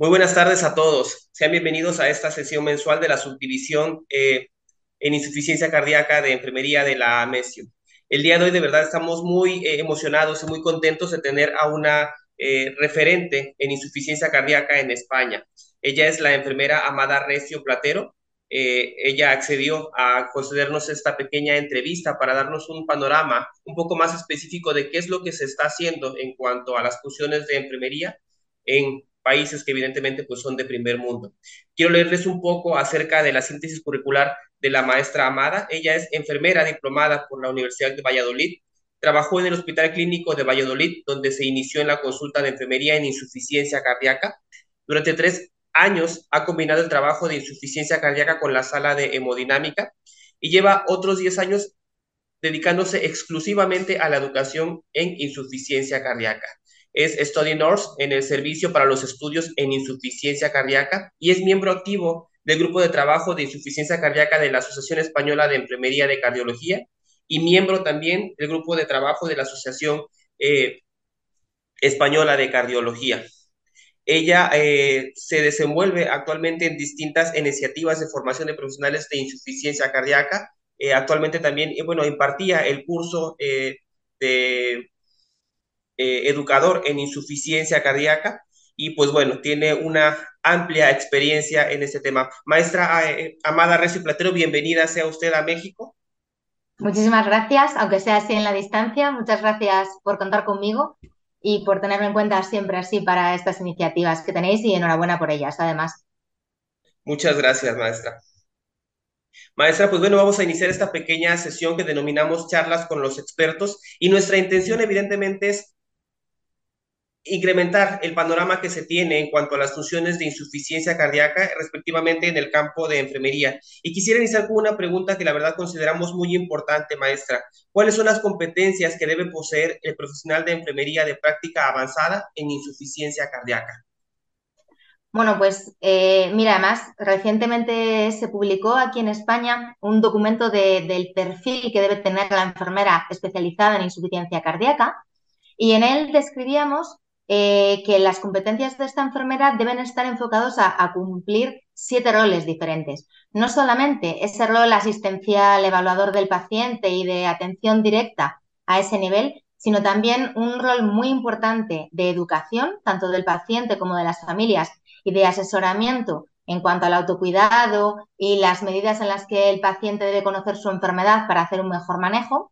Muy buenas tardes a todos. Sean bienvenidos a esta sesión mensual de la subdivisión eh, en insuficiencia cardíaca de enfermería de la MESIO. El día de hoy de verdad estamos muy eh, emocionados y muy contentos de tener a una eh, referente en insuficiencia cardíaca en España. Ella es la enfermera Amada Recio Platero. ella accedió a concedernos esta pequeña entrevista para darnos un panorama un poco más específico de qué es lo que se está haciendo en cuanto a las funciones de enfermería en países que evidentemente pues, son de primer mundo. Quiero leerles un poco acerca de la síntesis curricular de la maestra Amada. Ella es enfermera diplomada por la Universidad de Valladolid. Trabajó en el Hospital Clínico de Valladolid, donde se inició en la consulta de enfermería en insuficiencia cardíaca. Durante tres años ha combinado el trabajo de insuficiencia cardíaca con la sala de hemodinámica y lleva otros diez años dedicándose exclusivamente a la educación en insuficiencia cardíaca es Study Nurse en el Servicio para los Estudios en Insuficiencia Cardíaca y es miembro activo del Grupo de Trabajo de Insuficiencia Cardíaca de la Asociación Española de Enfermería de Cardiología y miembro también del Grupo de Trabajo de la Asociación eh, Española de Cardiología. Ella eh, se desenvuelve actualmente en distintas iniciativas de formación de profesionales de insuficiencia cardíaca. Eh, actualmente también, bueno, impartía el curso de eh, educador en insuficiencia cardíaca y pues bueno, tiene una amplia experiencia en este tema. Maestra eh, Amada Recio Platero, bienvenida sea usted a México. Muchísimas gracias, aunque sea así en la distancia. Muchas gracias por contar conmigo y por tenerme en cuenta siempre así para estas iniciativas que tenéis y enhorabuena por ellas, además. Muchas gracias, maestra. Maestra, pues bueno, vamos a iniciar esta pequeña sesión que denominamos charlas con los expertos y nuestra intención evidentemente es incrementar el panorama que se tiene en cuanto a las funciones de insuficiencia cardíaca, respectivamente en el campo de enfermería. Y quisiera iniciar con una pregunta que la verdad consideramos muy importante, maestra. ¿Cuáles son las competencias que debe poseer el profesional de enfermería de práctica avanzada en insuficiencia cardíaca? Bueno, pues eh, mira, además, recientemente se publicó aquí en España un documento del perfil que debe tener la enfermera especializada en insuficiencia cardíaca y en él describíamos eh, que las competencias de esta enfermera deben estar enfocados a, cumplir siete roles diferentes. No solamente ese rol asistencial, evaluador del paciente y de atención directa a ese nivel, sino también un rol muy importante de educación, tanto del paciente como de las familias, y de asesoramiento en cuanto al autocuidado y las medidas en las que el paciente debe conocer su enfermedad para hacer un mejor manejo.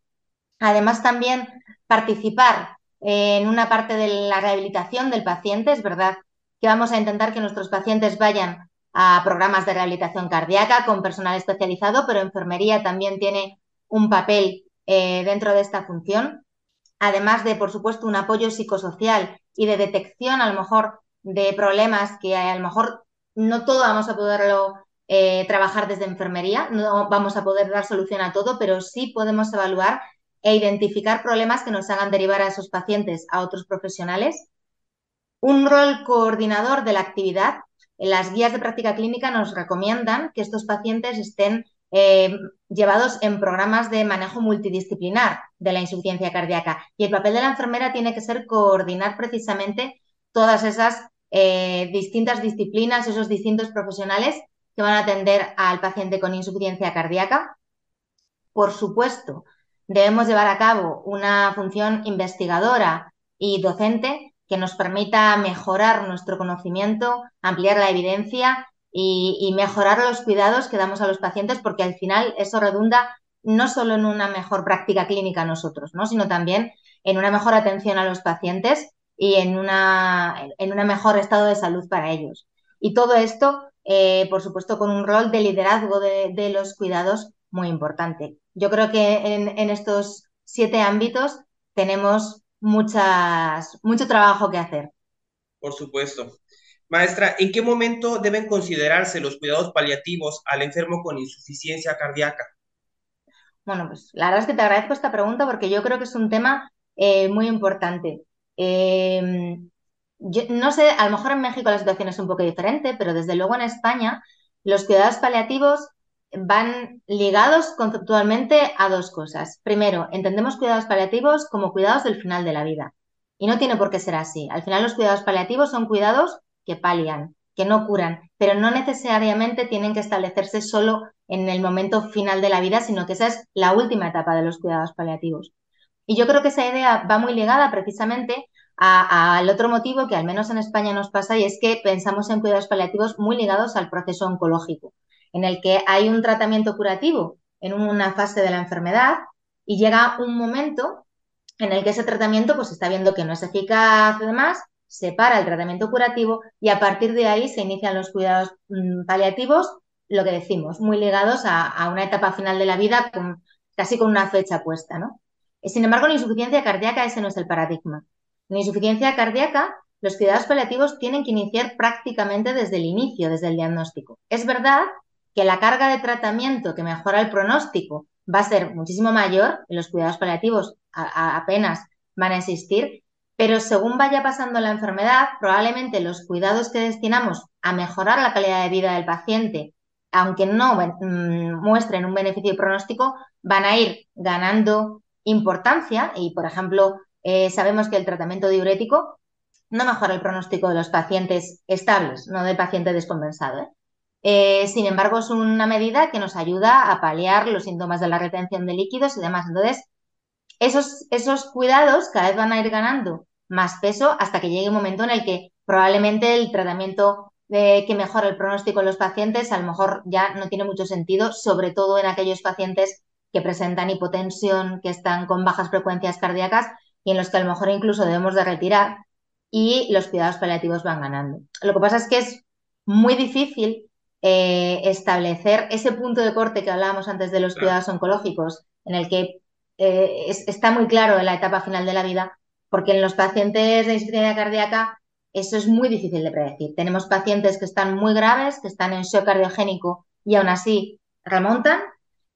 Además, también participar en una parte de la rehabilitación del paciente. Es verdad que vamos a intentar que nuestros pacientes vayan a programas de rehabilitación cardíaca con personal especializado, pero enfermería también tiene un papel eh, dentro de esta función. Además de, por supuesto, un apoyo psicosocial y de detección a lo mejor de problemas que a lo mejor no todo vamos a poderlo eh, trabajar desde enfermería, no vamos a poder dar solución a todo, pero sí podemos evaluar e identificar problemas que nos hagan derivar a esos pacientes a otros profesionales. Un rol coordinador de la actividad. En las guías de práctica clínica nos recomiendan que estos pacientes estén eh, llevados en programas de manejo multidisciplinar de la insuficiencia cardíaca. Y el papel de la enfermera tiene que ser coordinar precisamente todas esas eh, distintas disciplinas, esos distintos profesionales que van a atender al paciente con insuficiencia cardíaca. Por supuesto, debemos llevar a cabo una función investigadora y docente que nos permita mejorar nuestro conocimiento, ampliar la evidencia y, mejorar los cuidados que damos a los pacientes, porque al final eso redunda no solo en una mejor práctica clínica nosotros, ¿no? sino también en una mejor atención a los pacientes y en, una, en un mejor estado de salud para ellos. Y todo esto, eh, por supuesto, con un rol de liderazgo de los cuidados muy importante. Yo creo que en, estos siete ámbitos tenemos muchas, mucho trabajo que hacer. Por supuesto. Maestra, ¿en qué momento deben considerarse los cuidados paliativos al enfermo con insuficiencia cardíaca? Bueno, pues la verdad es que te agradezco esta pregunta porque yo creo que es un tema eh, muy importante. Eh, no sé, a lo mejor en México la situación es un poco diferente, pero desde luego en España los cuidados paliativos van ligados conceptualmente a dos cosas. Primero, entendemos cuidados paliativos como cuidados del final de la vida. Y no tiene por qué ser así. Al final los cuidados paliativos son cuidados que palian, que no curan, pero no necesariamente tienen que establecerse solo en el momento final de la vida, sino que esa es la última etapa de los cuidados paliativos. Y yo creo que esa idea va muy ligada precisamente al otro motivo que al menos en España nos pasa y es que pensamos en cuidados paliativos muy ligados al proceso oncológico, en el que hay un tratamiento curativo en una fase de la enfermedad y llega un momento en el que ese tratamiento pues está viendo que no es eficaz y demás, se para el tratamiento curativo y a partir de ahí se inician los cuidados mm, paliativos, lo que decimos, muy ligados a, una etapa final de la vida casi con una fecha puesta, ¿no? Sin embargo, la insuficiencia cardíaca ese no es el paradigma. En insuficiencia cardíaca, los cuidados paliativos tienen que iniciar prácticamente desde el inicio, desde el diagnóstico. Es verdad que la carga de tratamiento que mejora el pronóstico va a ser muchísimo mayor, en los cuidados paliativos apenas van a existir, pero según vaya pasando la enfermedad, probablemente los cuidados que destinamos a mejorar la calidad de vida del paciente, aunque no mm, muestren un beneficio pronóstico, van a ir ganando importancia y, por ejemplo, eh, sabemos que el tratamiento diurético no mejora el pronóstico de los pacientes estables, no del paciente descompensado. ¿eh? Eh, sin embargo, es una medida que nos ayuda a paliar los síntomas de la retención de líquidos y demás. Entonces, esos, esos cuidados cada vez van a ir ganando más peso hasta que llegue un momento en el que probablemente el tratamiento que mejora el pronóstico en los pacientes a lo mejor ya no tiene mucho sentido, sobre todo en aquellos pacientes que presentan hipotensión, que están con bajas frecuencias cardíacas y en los que a lo mejor incluso debemos de retirar y los cuidados paliativos van ganando. Lo que pasa es que es muy difícil eh, establecer ese punto de corte que hablábamos antes de los cuidados oncológicos, en el que eh, está muy claro en la etapa final de la vida, porque en los pacientes de insuficiencia cardíaca eso es muy difícil de predecir. Tenemos pacientes que están muy graves, que están en shock cardiogénico y aún así remontan.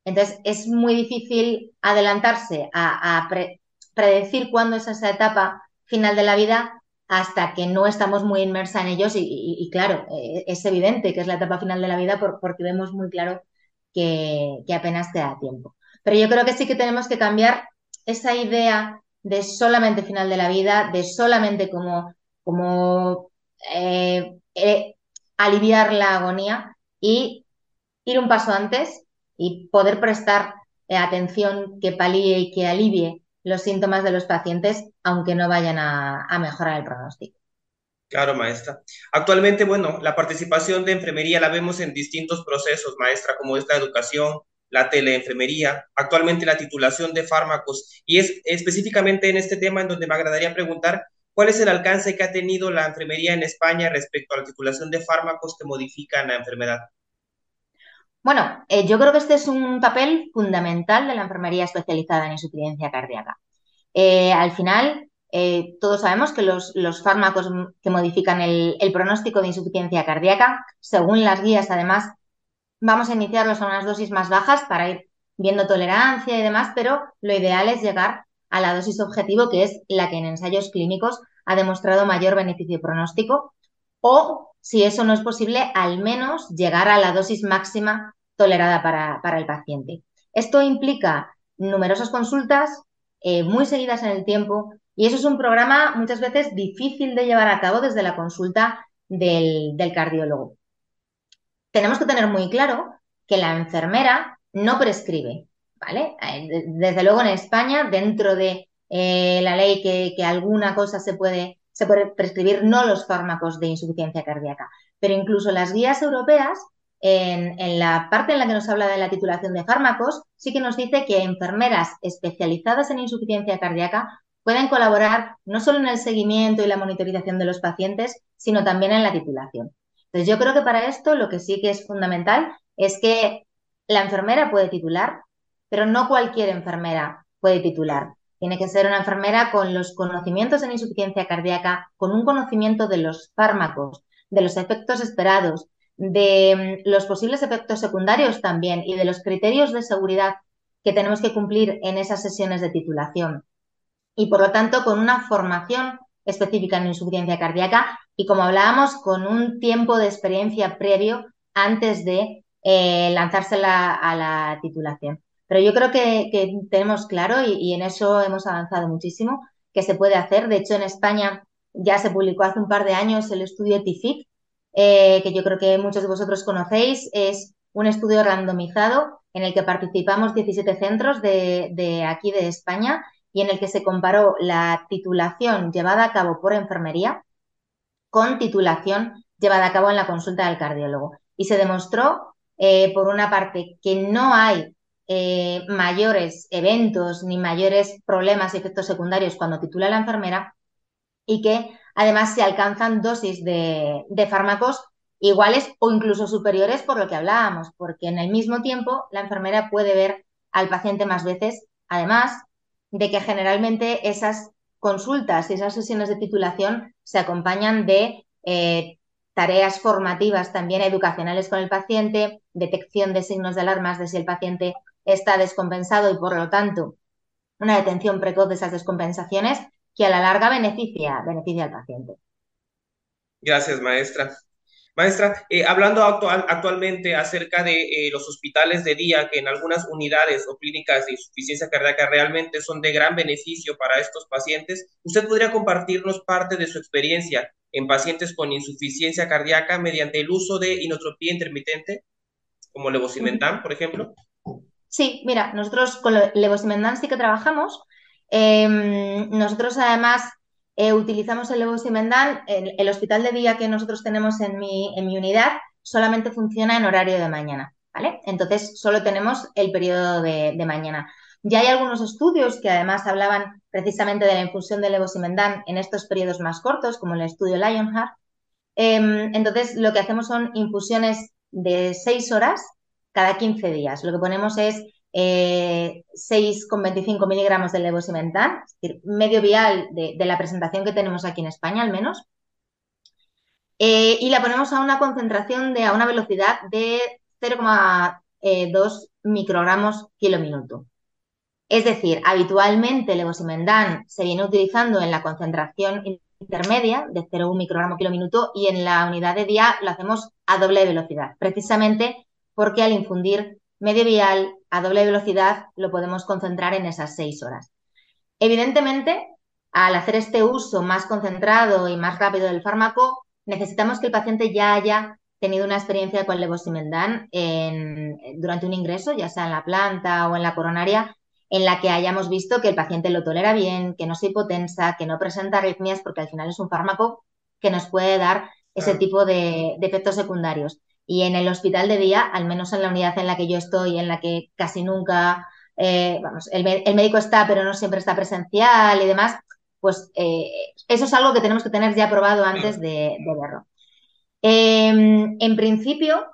Entonces es muy difícil adelantarse a, predecir cuándo es esa etapa final de la vida hasta que no estamos muy inmersa en ellos y, claro, eh, es evidente que es la etapa final de la vida porque vemos muy claro que, apenas te da tiempo. Pero yo creo que sí que tenemos que cambiar esa idea de solamente final de la vida, de solamente como, como eh, eh, aliviar la agonía y ir un paso antes y poder prestar atención que palíe y que alivie los síntomas de los pacientes, aunque no vayan a, mejorar el pronóstico. Claro, maestra. Actualmente, bueno, la participación de enfermería la vemos en distintos procesos, maestra, como es la educación, la teleenfermería, actualmente la titulación de fármacos. Y es específicamente en este tema en donde me agradaría preguntar cuál es el alcance que ha tenido la enfermería en España respecto a la titulación de fármacos que modifican la enfermedad. Bueno, eh, yo creo que este es un papel fundamental de la enfermería especializada en insuficiencia cardíaca. Eh, al final, eh, todos sabemos que los, fármacos que modifican el, pronóstico de insuficiencia cardíaca, según las guías, además, vamos a iniciarlos a unas dosis más bajas para ir viendo tolerancia y demás, pero lo ideal es llegar a la dosis objetivo, que es la que en ensayos clínicos ha demostrado mayor beneficio pronóstico, o si eso no es posible, al menos llegar a la dosis máxima tolerada para, el paciente. Esto implica numerosas consultas eh, muy seguidas en el tiempo y eso es un programa muchas veces difícil de llevar a cabo desde la consulta del, cardiólogo. Tenemos que tener muy claro que la enfermera no prescribe, ¿vale? Eh, desde luego en España, dentro de eh, la ley que, que, alguna cosa se puede se puede prescribir no los fármacos de insuficiencia cardíaca, pero incluso las guías europeas, en, la parte en la que nos habla de la titulación de fármacos, sí que nos dice que enfermeras especializadas en insuficiencia cardíaca pueden colaborar no solo en el seguimiento y la monitorización de los pacientes, sino también en la titulación. Entonces, yo creo que para esto lo que sí que es fundamental es que la enfermera puede titular, pero no cualquier enfermera puede titular. Tiene que ser una enfermera con los conocimientos en insuficiencia cardíaca, con un conocimiento de los fármacos, de los efectos esperados, de mm, los posibles efectos secundarios también y de los criterios de seguridad que tenemos que cumplir en esas sesiones de titulación. Y por lo tanto, con una formación específica en insuficiencia cardíaca y, como hablábamos, con un tiempo de experiencia previo antes de eh, lanzarse a la titulación. Pero yo creo que, tenemos claro y, en eso hemos avanzado muchísimo que se puede hacer. De hecho, en España ya se publicó hace un par de años el estudio TIFIC, eh, que yo creo que muchos de vosotros conocéis, es un estudio randomizado en el que participamos 17 centros de, aquí de España y en el que se comparó la titulación llevada a cabo por enfermería con titulación llevada a cabo en la consulta del cardiólogo. Y se demostró, eh, por una parte, que no hay eh, mayores eventos ni mayores problemas y efectos secundarios cuando titula la enfermera y que además se alcanzan dosis de fármacos iguales o incluso superiores por lo que hablábamos, porque en el mismo tiempo la enfermera puede ver al paciente más veces, además de que generalmente esas consultas y esas sesiones de titulación se acompañan de eh, tareas formativas también educacionales con el paciente, detección de signos de alarmas de si el paciente está descompensado y por lo tanto una detención precoz de esas descompensaciones que a la larga beneficia, beneficia al paciente. Gracias, maestra. Maestra, eh, hablando actualmente acerca de eh, los hospitales de día, que en algunas unidades o clínicas de insuficiencia cardíaca realmente son de gran beneficio para estos pacientes, ¿usted podría compartirnos parte de su experiencia en pacientes con insuficiencia cardíaca mediante el uso de inotropía intermitente, como levosimendan, por ejemplo? Sí, mira, nosotros con levosimendan sí que trabajamos. Em, nosotros además eh, utilizamos el levosimendan. El, el hospital de día que nosotros tenemos en mi, en mi unidad solamente funciona en horario de mañana, ¿vale? Entonces solo tenemos el periodo de, mañana. Ya hay algunos estudios que además hablaban precisamente de la infusión de levosimendan en estos periodos más cortos, como el estudio Lionheart. Em, entonces, lo que hacemos son infusiones de 6 horas cada 15 días. Lo que ponemos es eh, 6,25 miligramos de levosimentan, es decir, medio vial de, la presentación que tenemos aquí en España al menos, eh, y la ponemos a una concentración de, a una velocidad de 0,2 microgramos kilo minuto. Es decir, habitualmente levosimendan se viene utilizando en la concentración intermedia de 0,1 microgramo kilo minuto y en la unidad de día lo hacemos a doble velocidad, precisamente porque al infundir medio vial a doble velocidad lo podemos concentrar en esas seis horas. Evidentemente, al hacer este uso más concentrado y más rápido del fármaco, necesitamos que el paciente ya haya tenido una experiencia con levosimendan durante un ingreso, ya sea en la planta o en la coronaria, en la que hayamos visto que el paciente lo tolera bien, que no se hipotensa, que no presenta arritmias, porque al final es un fármaco que nos puede dar ese tipo de efectos secundarios. Y en el hospital de día, al menos en la unidad en la que yo estoy, en la que casi nunca, eh, vamos, el, médico está, pero no siempre está presencial y demás, pues eh, eso es algo que tenemos que tener ya probado antes de, verlo. Em, en principio,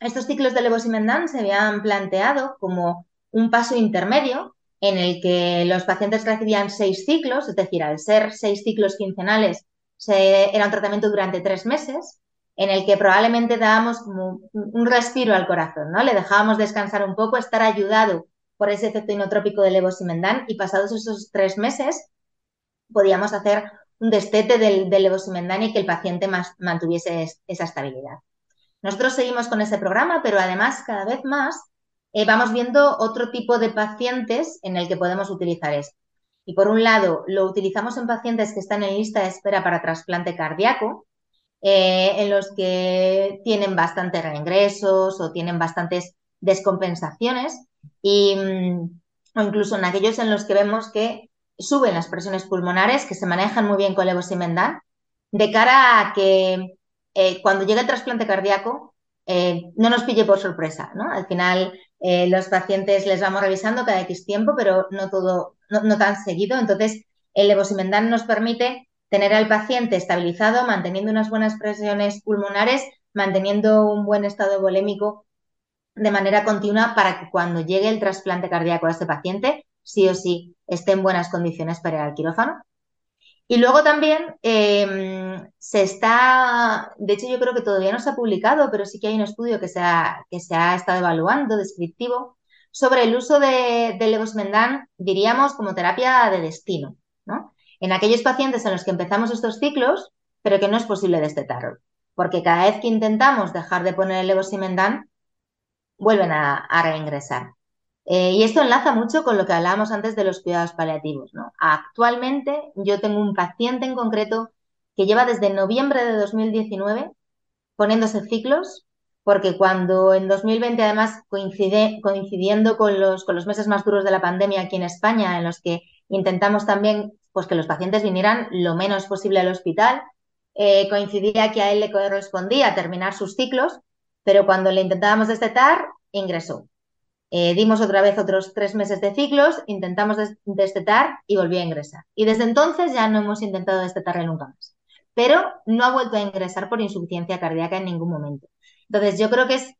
estos ciclos de levosimendan se habían planteado como un paso intermedio en el que los pacientes recibían seis ciclos, es decir, al ser seis ciclos quincenales, era un tratamiento durante tres meses en el que probablemente dábamos como un respiro al corazón, ¿no? Le dejábamos descansar un poco, estar ayudado por ese efecto inotrópico del levosimendan y pasados esos tres meses podíamos hacer un destete del, del levosimendan y que el paciente mantuviese esa estabilidad. Nosotros seguimos con ese programa, pero además cada vez más eh, vamos viendo otro tipo de pacientes en el que podemos utilizar esto. Y por un lado, lo utilizamos en pacientes que están en lista de espera para trasplante cardíaco, eh, en los que tienen bastantes reingresos o tienen bastantes descompensaciones y, mm, o incluso en aquellos en los que vemos que suben las presiones pulmonares, que se manejan muy bien con levosimendan, de cara a que eh, cuando llegue el trasplante cardíaco eh, no nos pille por sorpresa, ¿no? Al final los pacientes les vamos revisando cada X tiempo, pero no todo, no, no tan seguido. Entonces, el levosimendan nos permite tener al paciente estabilizado, manteniendo unas buenas presiones pulmonares, manteniendo un buen estado volémico de manera continua para que cuando llegue el trasplante cardíaco a este paciente, sí o sí esté en buenas condiciones para ir al quirófano. Y luego también em, se está, de hecho yo creo que todavía no se ha publicado, pero sí que hay un estudio que se ha, que se ha estado evaluando, descriptivo, sobre el uso de, de levosmendan, diríamos, como terapia de destino, ¿no? En aquellos pacientes en los que empezamos estos ciclos, pero que no es posible destetarlo, porque cada vez que intentamos dejar de poner el levosimendan, vuelven a, reingresar. Eh, y esto enlaza mucho con lo que hablábamos antes de los cuidados paliativos. Actualmente yo tengo un paciente en concreto que lleva desde noviembre de 2019 poniéndose ciclos, porque cuando en 2020 además coincide, coincidiendo con los, con los meses más duros de la pandemia aquí en España, en los que intentamos también pues, que los pacientes vinieran lo menos posible al hospital, eh, coincidía que a él le correspondía terminar sus ciclos, pero cuando le intentábamos destetar, ingresó. Eh, dimos otra vez otros tres meses de ciclos, intentamos destetar y volvió a ingresar. Y desde entonces ya no hemos intentado destetarle nunca más. Pero no ha vuelto a ingresar por insuficiencia cardíaca en ningún momento. Entonces yo creo que es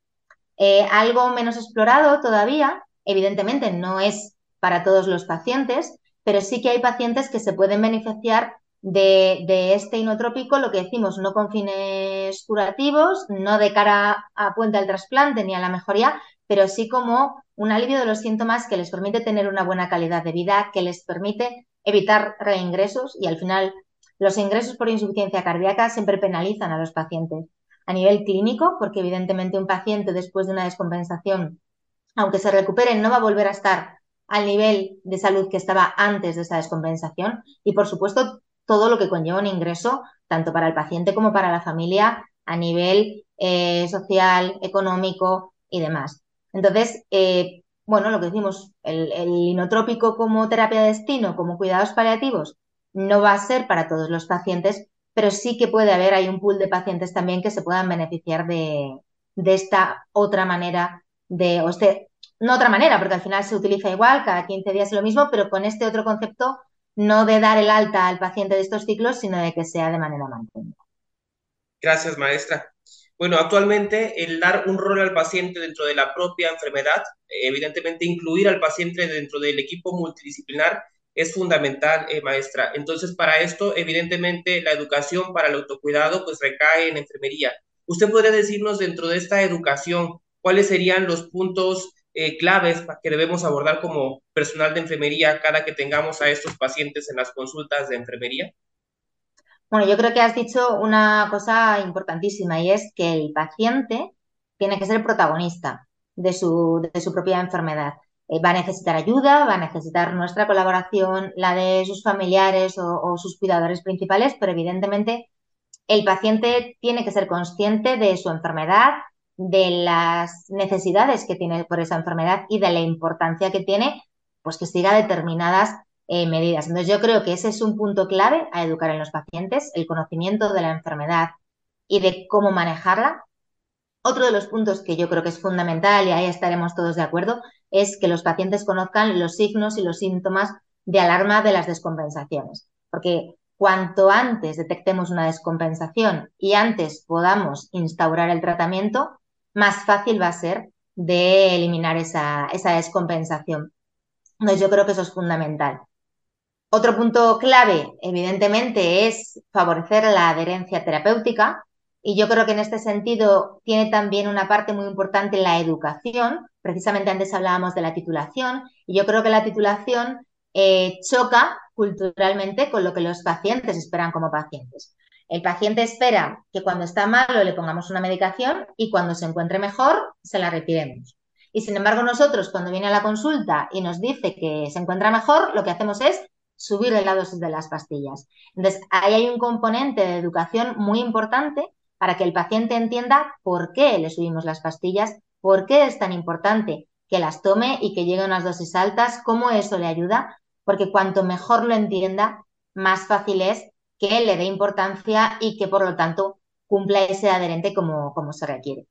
eh, algo menos explorado todavía. Evidentemente no es para todos los pacientes, pero sí que hay pacientes que se pueden beneficiar de, este inotrópico, lo que decimos, no con fines curativos, no de cara a puente al trasplante ni a la mejoría, pero sí como un alivio de los síntomas que les permite tener una buena calidad de vida, que les permite evitar reingresos y al final los ingresos por insuficiencia cardíaca siempre penalizan a los pacientes. A nivel clínico, porque evidentemente un paciente después de una descompensación, aunque se recupere, no va a volver a estar al nivel de salud que estaba antes de esa descompensación. Y por supuesto, todo lo que conlleva un ingreso, tanto para el paciente como para la familia, a nivel eh, social, económico y demás. Entonces, eh, bueno, lo que decimos, el, el, inotrópico como terapia de destino, como cuidados paliativos, no va a ser para todos los pacientes, pero sí que puede haber, hay un pool de pacientes también que se puedan beneficiar de, de esta otra manera de, este, no otra manera, porque al final se utiliza igual, cada 15 días es lo mismo, pero con este otro concepto no de dar el alta al paciente de estos ciclos, sino de que sea de manera mantenida. Gracias, maestra. Bueno, actualmente el dar un rol al paciente dentro de la propia enfermedad, evidentemente incluir al paciente dentro del equipo multidisciplinar es fundamental, eh, maestra. Entonces, para esto, evidentemente, la educación para el autocuidado pues recae en enfermería. ¿Usted podría decirnos dentro de esta educación cuáles serían los puntos eh, claves que debemos abordar como personal de enfermería cada que tengamos a estos pacientes en las consultas de enfermería? Bueno, yo creo que has dicho una cosa importantísima y es que el paciente tiene que ser protagonista de su, de su propia enfermedad. Eh, va a necesitar ayuda, va a necesitar nuestra colaboración, la de sus familiares o, o sus cuidadores principales, pero evidentemente el paciente tiene que ser consciente de su enfermedad, de las necesidades que tiene por esa enfermedad y de la importancia que tiene, pues que siga determinadas eh, medidas. Entonces yo creo que ese es un punto clave a educar en los pacientes, el conocimiento de la enfermedad y de cómo manejarla. Otro de los puntos que yo creo que es fundamental, y ahí estaremos todos de acuerdo, es que los pacientes conozcan los signos y los síntomas de alarma de las descompensaciones. Porque cuanto antes detectemos una descompensación y antes podamos instaurar el tratamiento, más fácil va a ser de eliminar esa, descompensación. Entonces yo creo que eso es fundamental. Otro punto clave, evidentemente, es favorecer la adherencia terapéutica. Y yo creo que en este sentido tiene también una parte muy importante la educación. Precisamente antes hablábamos de la titulación. Y yo creo que la titulación eh, choca culturalmente con lo que los pacientes esperan como pacientes. El paciente espera que cuando está malo le pongamos una medicación y cuando se encuentre mejor se la retiremos. Y sin embargo nosotros cuando viene a la consulta y nos dice que se encuentra mejor, lo que hacemos es subirle la dosis de las pastillas. Entonces, ahí hay un componente de educación muy importante para que el paciente entienda por qué le subimos las pastillas, por qué es tan importante que las tome y que llegue a unas dosis altas, cómo eso le ayuda, porque cuanto mejor lo entienda, más fácil es que le dé importancia y que por lo tanto cumpla ese adherente como, como se requiere.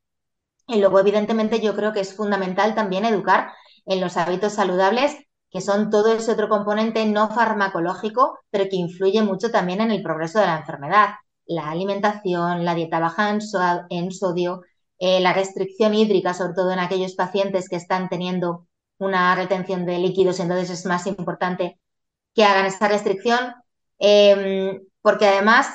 Y luego, evidentemente, yo creo que es fundamental también educar en los hábitos saludables, que son todo ese otro componente no farmacológico, pero que influye mucho también en el progreso de la enfermedad. La alimentación, la dieta baja en, sodio, eh, la restricción hídrica, sobre todo en aquellos pacientes que están teniendo una retención de líquidos, entonces es más importante que hagan esta restricción. Em, porque además,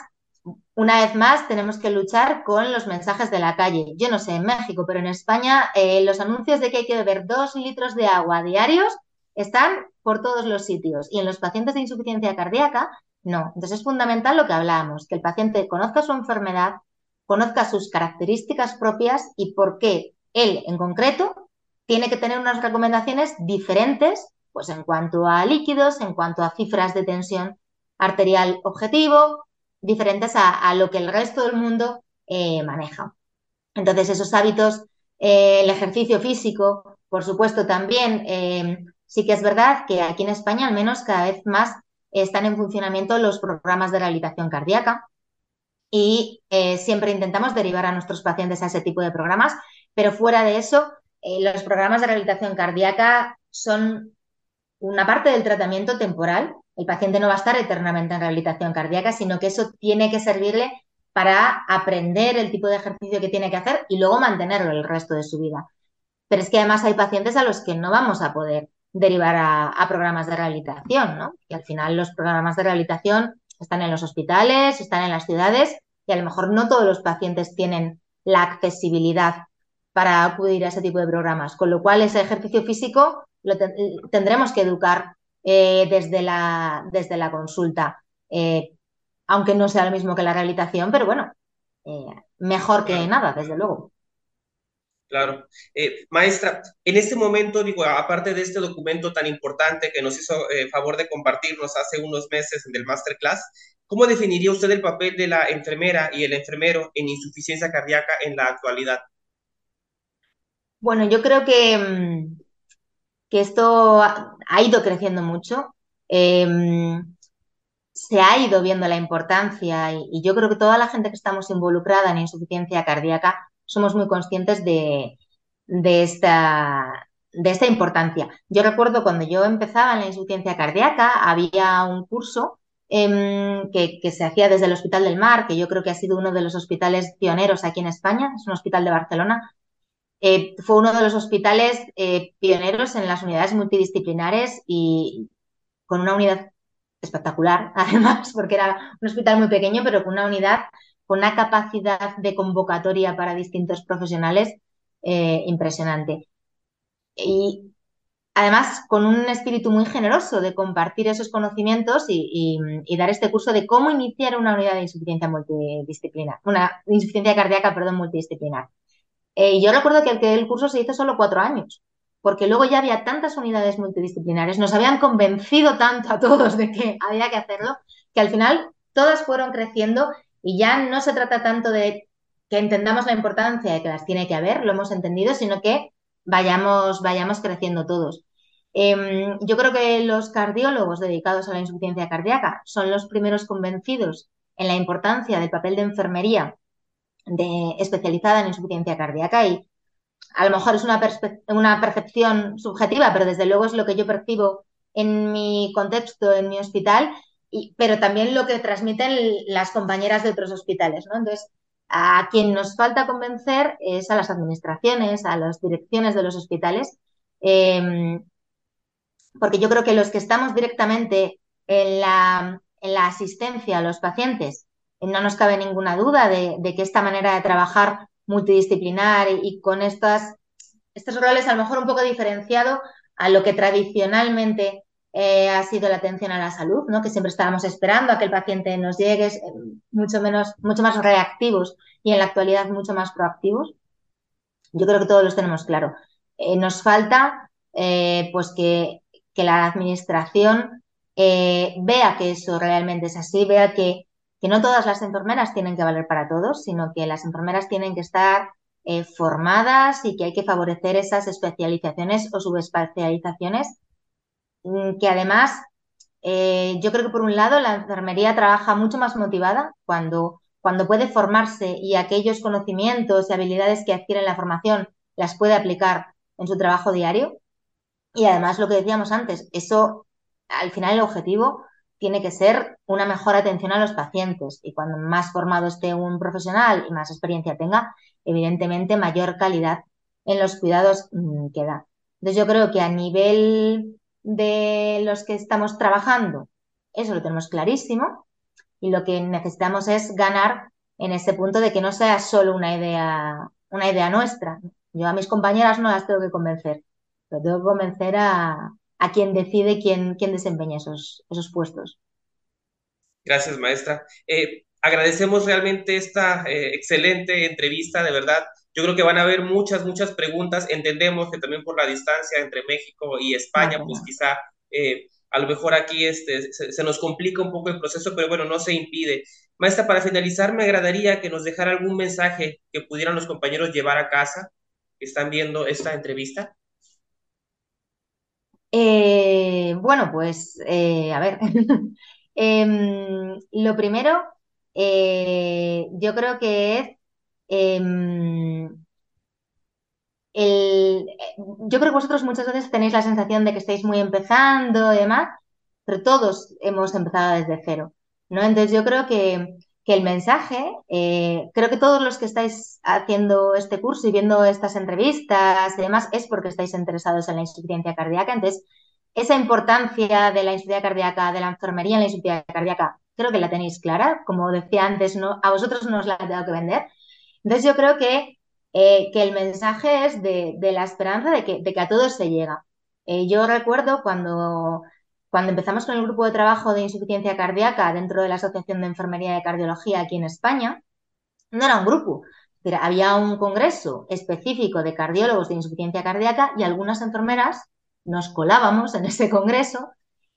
una vez más, tenemos que luchar con los mensajes de la calle. Yo no sé en México, pero en España eh, los anuncios de que hay que beber dos litros de agua diarios están por todos los sitios y en los pacientes de insuficiencia cardíaca no. Entonces es fundamental lo que hablábamos, que el paciente conozca su enfermedad, conozca sus características propias y por qué él en concreto tiene que tener unas recomendaciones diferentes pues en cuanto a líquidos, en cuanto a cifras de tensión arterial objetivo, diferentes a, lo que el resto del mundo eh, maneja. Entonces, esos hábitos, eh, el ejercicio físico, por supuesto, también, eh, sí que es verdad que aquí en España al menos cada vez más están en funcionamiento los programas de rehabilitación cardíaca y siempre intentamos derivar a nuestros pacientes a ese tipo de programas, pero fuera de eso, los programas de rehabilitación cardíaca son una parte del tratamiento temporal. El paciente no va a estar eternamente en rehabilitación cardíaca, sino que eso tiene que servirle para aprender el tipo de ejercicio que tiene que hacer y luego mantenerlo el resto de su vida. Pero es que además hay pacientes a los que no vamos a poder derivar a, programas de rehabilitación, ¿no? Y al final los programas de rehabilitación están en los hospitales, están en las ciudades y a lo mejor no todos los pacientes tienen la accesibilidad para acudir a ese tipo de programas, con lo cual ese ejercicio físico lo tendremos que educar eh, desde, la, desde la consulta. Eh, aunque no sea lo mismo que la rehabilitación, pero bueno, eh, mejor que nada, desde luego. Claro. Eh, maestra, en este momento, digo, aparte de este documento tan importante que nos hizo eh, favor de compartirnos hace unos meses en el masterclass, ¿cómo definiría usted el papel de la enfermera y el enfermero en insuficiencia cardíaca en la actualidad? Bueno, yo creo que, mm, que esto ha ido creciendo mucho. Eh, se ha ido viendo la importancia y, yo creo que toda la gente que estamos involucrada en insuficiencia cardíaca somos muy conscientes de, esta, de esta importancia. Yo recuerdo cuando yo empezaba en la insuficiencia cardíaca, había un curso em, que, se hacía desde el Hospital del Mar, que yo creo que ha sido uno de los hospitales pioneros aquí en España, es un hospital de Barcelona. Eh, fue uno de los hospitales eh, pioneros en las unidades multidisciplinares y con una unidad espectacular, además, porque era un hospital muy pequeño, pero con una unidad, con una capacidad de convocatoria para distintos profesionales eh, impresionante. Y además con un espíritu muy generoso de compartir esos conocimientos y, dar este curso de cómo iniciar una unidad de insuficiencia multidisciplinar, una insuficiencia cardíaca, perdón, multidisciplinar. Eh, yo recuerdo que el, curso se hizo solo cuatro años porque luego ya había tantas unidades multidisciplinares, nos habían convencido tanto a todos de que había que hacerlo, que al final todas fueron creciendo y ya no se trata tanto de que entendamos la importancia de que las tiene que haber, lo hemos entendido, sino que vayamos, vayamos creciendo todos. Em, yo creo que los cardiólogos dedicados a la insuficiencia cardíaca son los primeros convencidos en la importancia del papel de enfermería de, especializada en insuficiencia cardíaca y a lo mejor es una, una percepción subjetiva, pero desde luego es lo que yo percibo en mi contexto, en mi hospital, y, pero también lo que transmiten las compañeras de otros hospitales, ¿no? Entonces, a quien nos falta convencer es a las administraciones, a las direcciones de los hospitales, em, porque yo creo que los que estamos directamente en la, en la asistencia a los pacientes, no nos cabe ninguna duda de, de que esta manera de trabajar multidisciplinar y, con estas, estos roles a lo mejor un poco diferenciado a lo que tradicionalmente eh, ha sido la atención a la salud, ¿no? que siempre estábamos esperando a que el paciente nos llegue, eh, mucho, menos, mucho más reactivos y en la actualidad mucho más proactivos. Yo creo que todos los tenemos claro. Eh, nos falta pues que, que, la administración vea que eso realmente es así, vea que que no todas las enfermeras tienen que valer para todos, sino que las enfermeras tienen que estar eh, formadas y que hay que favorecer esas especializaciones o subespecializaciones, mm, que además eh, yo creo que por un lado la enfermería trabaja mucho más motivada cuando, cuando puede formarse y aquellos conocimientos y habilidades que adquiere en la formación las puede aplicar en su trabajo diario. Y además lo que decíamos antes, eso al final el objetivo tiene que ser una mejor atención a los pacientes y cuando más formado esté un profesional y más experiencia tenga, evidentemente mayor calidad en los cuidados mm, que da. Entonces yo creo que a nivel de los que estamos trabajando, eso lo tenemos clarísimo y lo que necesitamos es ganar en ese punto de que no sea solo una idea, una idea nuestra. Yo a mis compañeras no las tengo que convencer, pero tengo que convencer a, a quien decide quién, quién desempeña esos, esos puestos. Gracias, maestra. Eh, agradecemos realmente esta eh, excelente entrevista, de verdad. Yo creo que van a haber muchas, muchas preguntas. Entendemos que también por la distancia entre México y España, pues quizá eh, a lo mejor aquí este, se, nos complica un poco el proceso, pero bueno, no se impide. Maestra, para finalizar, me agradaría que nos dejara algún mensaje que pudieran los compañeros llevar a casa que están viendo esta entrevista. Eh, bueno, pues eh, a ver, em, lo primero, eh, yo creo que es em, yo creo que vosotros muchas veces tenéis la sensación de que estáis muy empezando y demás, pero todos hemos empezado desde cero, ¿no? Entonces yo creo que, el mensaje, eh, creo que todos los que estáis haciendo este curso y viendo estas entrevistas y demás es porque estáis interesados en la insuficiencia cardíaca. Entonces, esa importancia de la insuficiencia cardíaca, de la enfermería en la insuficiencia cardíaca, creo que la tenéis clara. Como decía antes, no, a vosotros no os la he dado que vender. Entonces, yo creo que eh, que el mensaje es de, la esperanza de que, a todos se llega. Eh, yo recuerdo cuando, cuando empezamos con el grupo de trabajo de insuficiencia cardíaca dentro de la Asociación de Enfermería de Cardiología aquí en España, no era un grupo, había un congreso específico de cardiólogos de insuficiencia cardíaca y algunas enfermeras nos colábamos en ese congreso.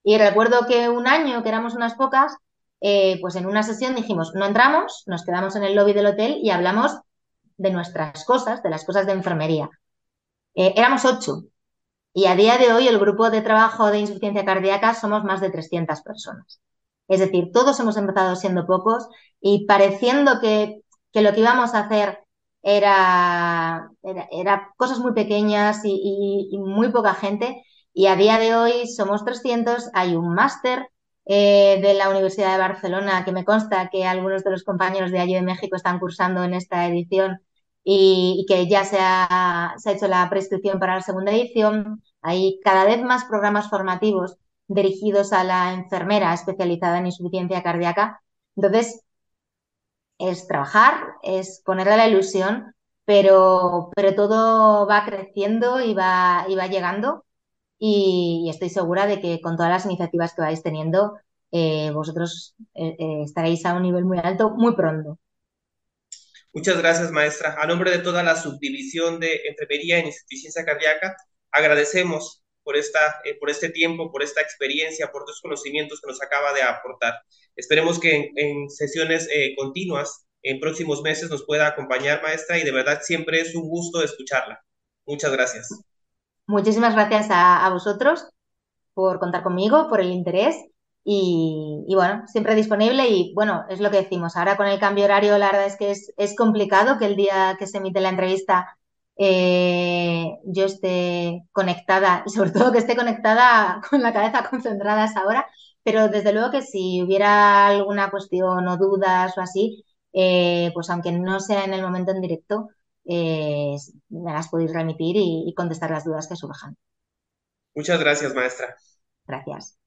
Y recuerdo que un año, que éramos unas pocas, eh, pues en una sesión dijimos, no entramos, nos quedamos en el lobby del hotel y hablamos de nuestras cosas, de las cosas de enfermería. Eh, éramos ocho y a día de hoy el grupo de trabajo de insuficiencia cardíaca somos más de 300 personas. Es decir, todos hemos empezado siendo pocos y pareciendo que, lo que íbamos a hacer era, cosas muy pequeñas y, muy poca gente. Y a día de hoy somos 300, hay un máster eh, de la Universidad de Barcelona que me consta que algunos de los compañeros de allí de México están cursando en esta edición y, que ya se ha, hecho la prescripción para la segunda edición. Hay cada vez más programas formativos dirigidos a la enfermera especializada en insuficiencia cardíaca. Entonces, es trabajar, es ponerle la ilusión, pero, pero todo va creciendo y va, y va llegando. Y, estoy segura de que con todas las iniciativas que vais teniendo, eh, vosotros eh, eh, estaréis a un nivel muy alto muy pronto. Muchas gracias, maestra. A nombre de toda la subdivisión de enfermería en insuficiencia cardíaca, agradecemos por, esta, eh, por este tiempo, por esta experiencia, por los conocimientos que nos acaba de aportar. Esperemos que en, sesiones eh, continuas, en próximos meses, nos pueda acompañar, maestra, y de verdad siempre es un gusto escucharla. Muchas gracias. Muchísimas gracias a vosotros por contar conmigo, por el interés y, bueno, siempre disponible y bueno, es lo que decimos. Ahora con el cambio horario, la verdad es que es, complicado que el día que se emite la entrevista eh, yo esté conectada y sobre todo que esté conectada con la cabeza concentrada a esa hora, pero desde luego que si hubiera alguna cuestión o dudas o así, eh, pues aunque no sea en el momento en directo, eh, me las podéis remitir y contestar las dudas que surjan. Muchas gracias, maestra. Gracias.